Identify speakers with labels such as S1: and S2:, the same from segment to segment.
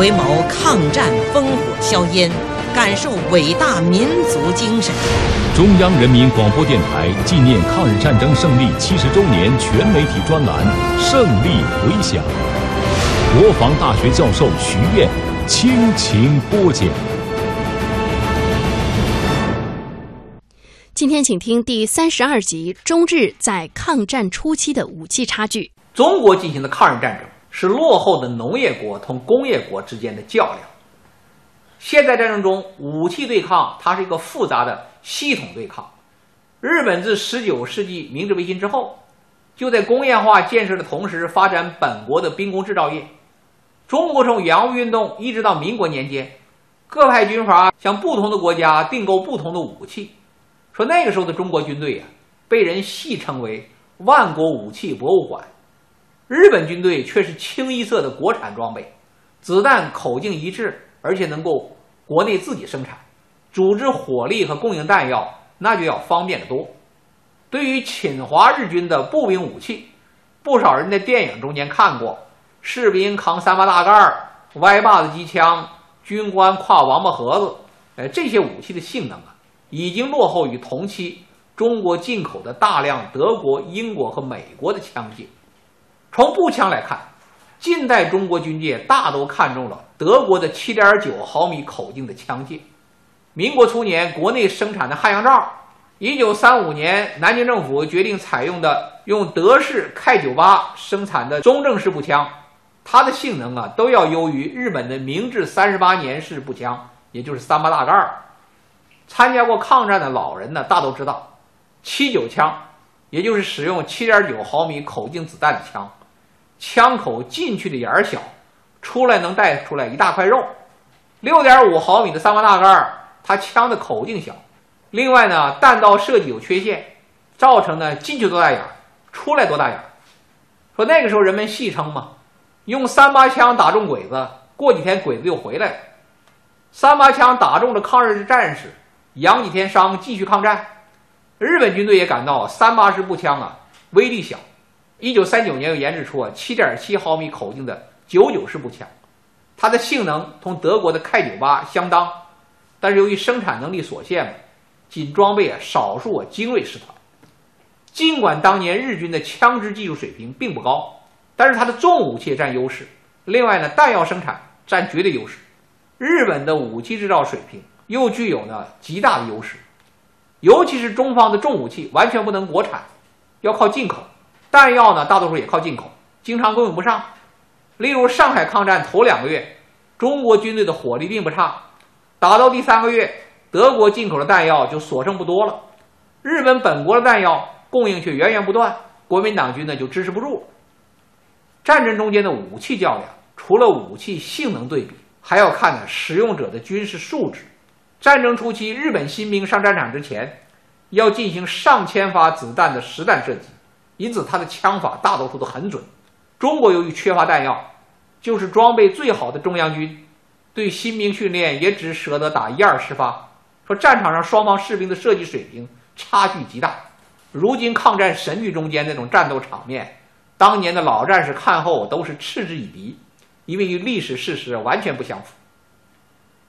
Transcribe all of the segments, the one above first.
S1: 回眸抗战烽火硝烟，感受伟大民族精神。
S2: 中央人民广播电台纪念抗日战争胜利七十周年全媒体专栏《胜利回响》，国防大学教授徐燕倾情播讲。
S3: 今天，请听第三十二集：中日在抗战初期的武器差距。
S4: 中国进行的抗日战争是落后的农业国同工业国之间的较量。现代战争中，武器对抗它是一个复杂的系统对抗。日本自十九世纪明治维新之后，就在工业化建设的同时发展本国的兵工制造业。中国从洋务运动一直到民国年间，各派军阀向不同的国家订购不同的武器。说那个时候的中国军队呀，被人戏称为“万国武器博物馆”。日本军队却是清一色的国产装备，子弹口径一致，而且能够国内自己生产，组织火力和供应弹药那就要方便得多。对于侵华日军的步兵武器，不少人在电影中间看过，士兵扛三八大盖儿、歪把子机枪，军官挎王八盒子，哎，这些武器的性能啊，已经落后于同期中国进口的大量德国、英国和美国的枪械。从步枪来看，近代中国军界大都看中了德国的7.9毫米口径的枪械。民国初年，国内生产的汉阳造；1935年，南京政府决定采用的用德式 K98 生产的中正式步枪，它的性能啊都要优于日本的明治三十八年式步枪，也就是三八大盖。参加过抗战的老人呢，大都知道，79枪，也就是使用7.9毫米口径子弹的枪。枪口进去的眼儿小，出来能带出来一大块肉。六点五毫米的三八大盖，它枪的口径小。另外呢，弹道设计有缺陷，造成呢进去多大眼儿，出来多大眼儿。说那个时候人们戏称嘛，用三八枪打中鬼子，过几天鬼子又回来了。三八枪打中了抗日战士，养几天伤继续抗战。日本军队也感到三八式步枪啊威力小。一九三九年又研制出啊七点七毫米口径的九九式步枪，它的性能同德国的 K 九八相当，但是由于生产能力所限，仅装备啊少数啊精锐师团。尽管当年日军的枪支技术水平并不高，但是它的重武器占优势。另外呢，弹药生产占绝对优势。日本的武器制造水平又具有呢极大的优势，尤其是中方的重武器完全不能国产，要靠进口。弹药呢，大多数也靠进口，经常供应不上。例如上海抗战头两个月，中国军队的火力并不差，打到第三个月，德国进口的弹药就所剩不多了，日本本国的弹药供应却源源不断，国民党军呢就支持不住了。战争中间的武器较量，除了武器性能对比，还要看呢使用者的军事素质。战争初期，日本新兵上战场之前，要进行上千发子弹的实弹射击。因此，他的枪法大多数都很准。中国由于缺乏弹药，就是装备最好的中央军，对新兵训练也只舍得打一二十发。说战场上双方士兵的射击水平差距极大。如今抗战神剧中间那种战斗场面，当年的老战士看后都是嗤之以鼻，因为与历史事实完全不相符。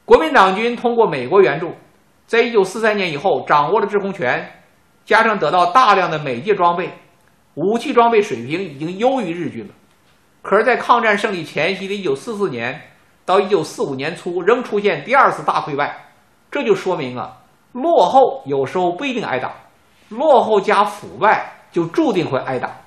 S4: 国民党军通过美国援助，在一九四三年以后掌握了制空权，加上得到大量的美械装备。武器装备水平已经优于日军了，可是，在抗战胜利前夕的1944年到1945年初，仍出现第二次大溃败，这就说明啊，落后有时候不一定挨打，落后加腐败就注定会挨打。